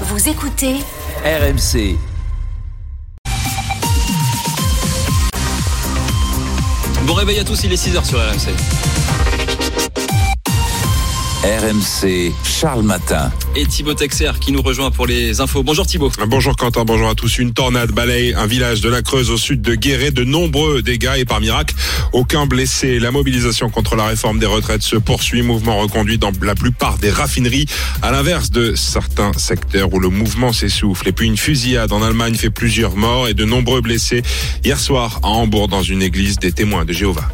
Vous écoutez RMC. Bon réveil à tous, il est 6h sur RMC. RMC, Charles Matin. Et Thibaut Texer qui nous rejoint pour les infos. Bonjour Thibaut. Bonjour Quentin, bonjour à tous. Une tornade balaye un village de la Creuse au sud de Guéret. De nombreux dégâts et par miracle, aucun blessé. La mobilisation contre la réforme des retraites se poursuit. Mouvement reconduit dans la plupart des raffineries, à l'inverse de certains secteurs où le mouvement s'essouffle. Et puis une fusillade en Allemagne fait plusieurs morts et de nombreux blessés hier soir à Hambourg dans une église des témoins de Jéhovah.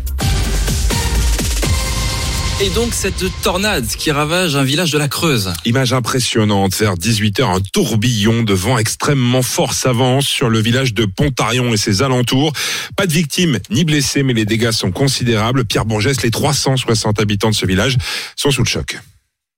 Et donc cette tornade qui ravage un village de la Creuse. Image impressionnante, vers 18h, un tourbillon de vent extrêmement fort s'avance sur le village de Pontarion et ses alentours. Pas de victimes ni blessés, mais les dégâts sont considérables. Pierre Bourgès, les 360 habitants de ce village sont sous le choc.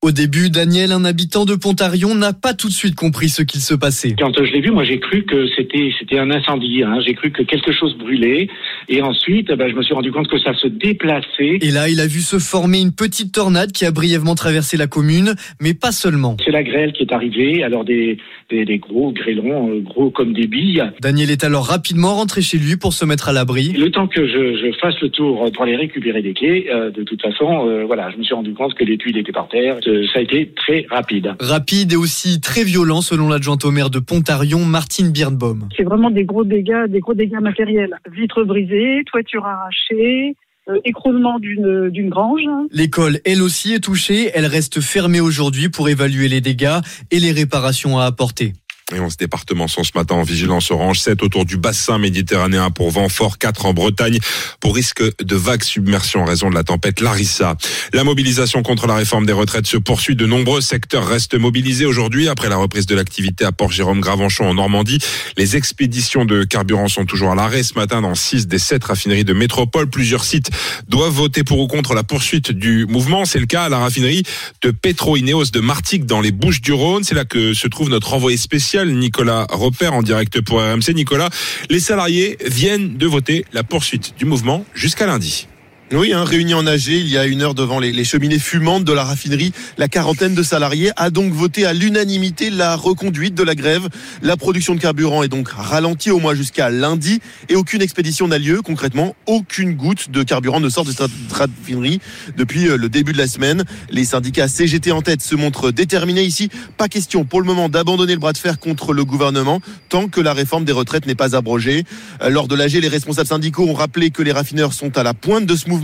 Au début, Daniel, un habitant de Pontarion, n'a pas tout de suite compris ce qu'il se passait. Quand je l'ai vu, moi j'ai cru que c'était c'était un incendie. Hein. J'ai cru que quelque chose brûlait. Et ensuite, eh ben, je me suis rendu compte que ça se déplaçait. Et là, il a vu se former une petite tornade qui a brièvement traversé la commune, mais pas seulement. C'est la grêle qui est arrivée. Alors des des, des gros grêlons, euh, gros comme des billes. Daniel est alors rapidement rentré chez lui pour se mettre à l'abri. Le temps que je, je fasse le tour pour aller récupérer des clés, euh, de toute façon, euh, voilà, je me suis rendu compte que les tuiles étaient par terre. Euh, Ça a été très rapide. Rapide et aussi très violent selon l'adjointe au maire de Pontarion, Martine Birnbaum. C'est vraiment des gros dégâts, des gros dégâts matériels. Vitres brisées, toiture arrachée, euh, écroulement d'une d'une grange. L'école, elle aussi, est touchée. Elle reste fermée aujourd'hui pour évaluer les dégâts et les réparations à apporter. Et 11 départements sont ce matin en vigilance orange, 7 autour du bassin méditerranéen pour vent fort, 4 en Bretagne pour risque de vague submersion en raison de la tempête Larissa. La mobilisation contre la réforme des retraites se poursuit. De nombreux secteurs restent mobilisés aujourd'hui après la reprise de l'activité à Port-Jérôme Gravenchon en Normandie. Les expéditions de carburant sont toujours à l'arrêt ce matin dans 6 des 7 raffineries de métropole. Plusieurs sites doivent voter pour ou contre la poursuite du mouvement. C'est le cas à la raffinerie de Petro-Ineos de Martigues dans les Bouches du Rhône. C'est là que se trouve notre envoyé spécial Nicolas Repère en direct pour RMC. Nicolas, les salariés viennent de voter la poursuite du mouvement jusqu'à lundi. Oui, hein, réunis en AG il y a une heure devant les, cheminées fumantes de la raffinerie, la quarantaine de salariés a donc voté à l'unanimité la reconduite de la grève. La production de carburant est donc ralentie au moins jusqu'à lundi et aucune expédition n'a lieu. Concrètement, aucune goutte de carburant ne sort de cette raffinerie depuis euh, le début de la semaine. Les syndicats CGT en tête se montrent déterminés ici. Pas question pour le moment d'abandonner le bras de fer contre le gouvernement tant que la réforme des retraites n'est pas abrogée. Euh, lors de l'AG, les responsables syndicaux ont rappelé que les raffineurs sont à la pointe de ce mouvement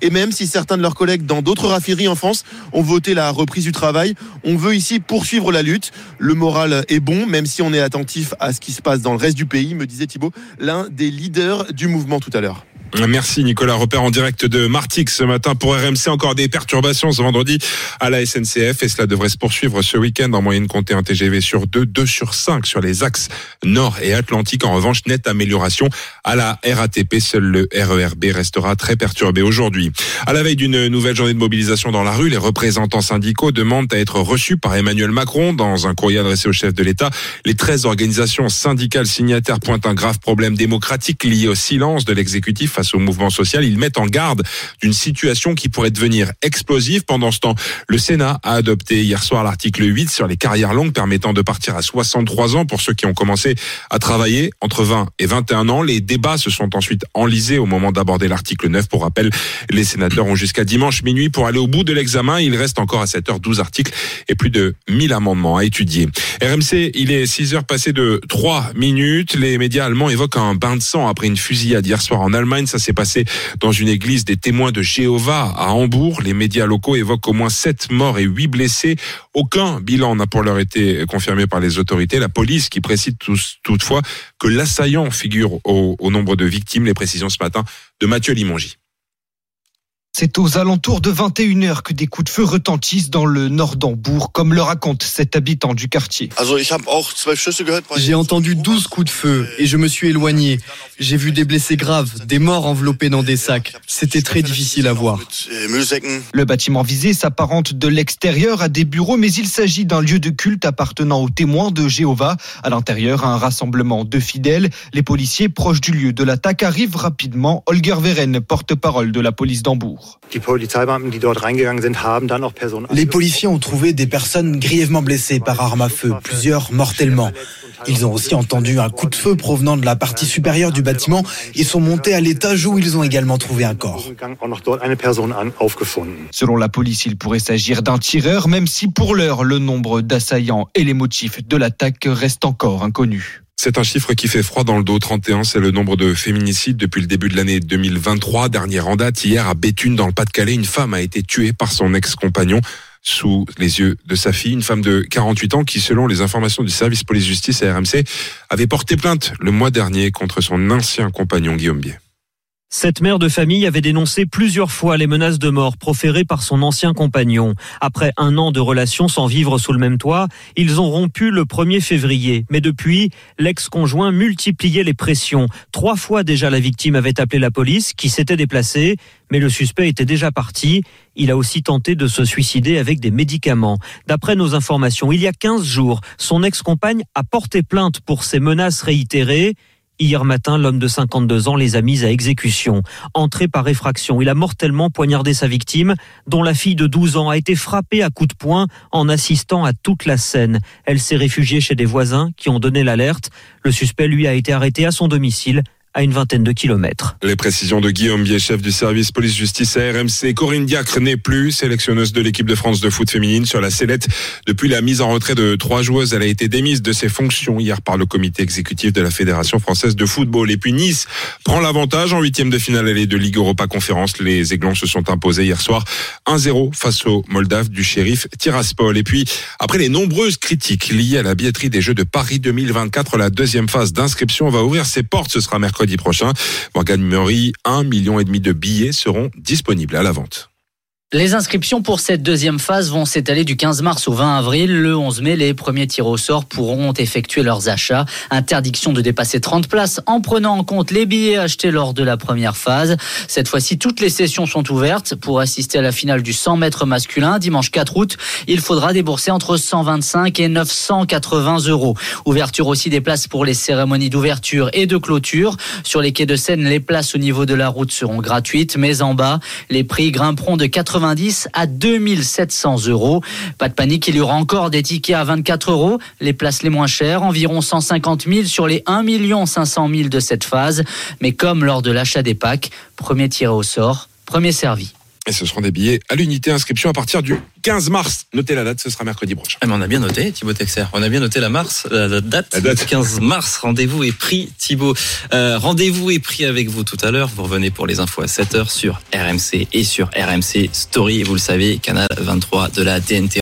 et même si certains de leurs collègues dans d'autres raffineries en France ont voté la reprise du travail, on veut ici poursuivre la lutte. Le moral est bon, même si on est attentif à ce qui se passe dans le reste du pays, me disait Thibault, l'un des leaders du mouvement tout à l'heure. Merci Nicolas Repère en direct de Martix ce matin pour RMC. Encore des perturbations ce vendredi à la SNCF et cela devrait se poursuivre ce week-end en moyenne compter un TGV sur 2, 2 sur 5 sur les axes nord et atlantique. En revanche, nette amélioration à la RATP. Seul le RERB restera très perturbé aujourd'hui. À la veille d'une nouvelle journée de mobilisation dans la rue, les représentants syndicaux demandent à être reçus par Emmanuel Macron dans un courrier adressé au chef de l'État. Les 13 organisations syndicales signataires pointent un grave problème démocratique lié au silence de l'exécutif face au mouvement social. Ils mettent en garde d'une situation qui pourrait devenir explosive. Pendant ce temps, le Sénat a adopté hier soir l'article 8 sur les carrières longues permettant de partir à 63 ans pour ceux qui ont commencé à travailler entre 20 et 21 ans. Les débats se sont ensuite enlisés au moment d'aborder l'article 9. Pour rappel, les sénateurs ont jusqu'à dimanche minuit pour aller au bout de l'examen. Il reste encore à 7h12 articles et plus de 1000 amendements à étudier. RMC, il est 6 heures passées de 3 minutes. Les médias allemands évoquent un bain de sang après une fusillade hier soir en Allemagne. Ça s'est passé dans une église des témoins de Jéhovah à Hambourg. Les médias locaux évoquent au moins 7 morts et 8 blessés. Aucun bilan n'a pour l'heure été confirmé par les autorités. La police qui précise toutefois que l'assaillant figure au, au nombre de victimes. Les précisions ce matin de Mathieu Limongi. C'est aux alentours de 21h que des coups de feu retentissent dans le nord d'Hambourg, comme le raconte cet habitant du quartier. J'ai entendu 12 coups de feu et je me suis éloigné. J'ai vu des blessés graves, des morts enveloppés dans des sacs. C'était très difficile à voir. Le bâtiment visé s'apparente de l'extérieur à des bureaux, mais il s'agit d'un lieu de culte appartenant aux témoins de Jéhovah. À l'intérieur, un rassemblement de fidèles. Les policiers proches du lieu de l'attaque arrivent rapidement. Holger Veren, porte-parole de la police d'Hambourg. Jours. Les policiers ont trouvé des personnes grièvement blessées par arme à feu, plusieurs mortellement. Ils ont aussi entendu un coup de feu provenant de la partie supérieure du bâtiment et sont montés à l'étage où ils ont également trouvé un corps. Selon la police, il pourrait s'agir d'un tireur, même si pour l'heure, le nombre d'assaillants et les motifs de l'attaque restent encore inconnus. C'est un chiffre qui fait froid dans le dos. 31, c'est le nombre de féminicides depuis le début de l'année 2023. Dernière en date, hier à Béthune, dans le Pas-de-Calais, une femme a été tuée par son ex-compagnon sous les yeux de sa fille, une femme de 48 ans qui, selon les informations du service police-justice à RMC, avait porté plainte le mois dernier contre son ancien compagnon Guillaume Bier. Cette mère de famille avait dénoncé plusieurs fois les menaces de mort proférées par son ancien compagnon. Après un an de relation sans vivre sous le même toit, ils ont rompu le 1er février. Mais depuis, l'ex-conjoint multipliait les pressions. Trois fois déjà la victime avait appelé la police, qui s'était déplacée, mais le suspect était déjà parti. Il a aussi tenté de se suicider avec des médicaments. D'après nos informations, il y a 15 jours, son ex-compagne a porté plainte pour ces menaces réitérées. Hier matin, l'homme de 52 ans les a mises à exécution. Entré par effraction, il a mortellement poignardé sa victime, dont la fille de 12 ans a été frappée à coups de poing en assistant à toute la scène. Elle s'est réfugiée chez des voisins qui ont donné l'alerte. Le suspect, lui, a été arrêté à son domicile à une vingtaine de kilomètres. Les précisions de Guillaume Bier, chef du service police-justice à RMC. Corinne Diacre n'est plus sélectionneuse de l'équipe de France de foot féminine sur la sellette. Depuis la mise en retrait de trois joueuses, elle a été démise de ses fonctions hier par le comité exécutif de la Fédération française de football. Et puis Nice prend l'avantage en huitième de finale allée de Ligue Europa Conférence. Les Aiglons se sont imposés hier soir 1-0 face aux Moldaves du shérif Tiraspol. Et puis, après les nombreuses critiques liées à la billetterie des Jeux de Paris 2024, la deuxième phase d'inscription va ouvrir ses portes. Ce sera mercredi mercredi prochain. Morgan Murray, un million et demi de billets seront disponibles à la vente. Les inscriptions pour cette deuxième phase vont s'étaler du 15 mars au 20 avril. Le 11 mai, les premiers tirs au sort pourront effectuer leurs achats. Interdiction de dépasser 30 places en prenant en compte les billets achetés lors de la première phase. Cette fois-ci, toutes les sessions sont ouvertes. Pour assister à la finale du 100 mètres masculin, dimanche 4 août, il faudra débourser entre 125 et 980 euros. Ouverture aussi des places pour les cérémonies d'ouverture et de clôture. Sur les quais de Seine, les places au niveau de la route seront gratuites, mais en bas, les prix grimperont de 80 90 à 2700 euros. Pas de panique, il y aura encore des tickets à 24 euros, les places les moins chères, environ 150 000 sur les 1 500 000 de cette phase. Mais comme lors de l'achat des packs, premier tiré au sort, premier servi. Et ce seront des billets à l'unité inscription à partir du 15 mars. Notez la date, ce sera mercredi prochain. Ah, mais on a bien noté, Thibaut Texer. On a bien noté la, mars, la date. La date. 15 mars. Rendez-vous est pris, Thibaut. Euh, Rendez-vous est pris avec vous tout à l'heure. Vous revenez pour les infos à 7h sur RMC et sur RMC Story. Vous le savez, canal 23 de la TNT.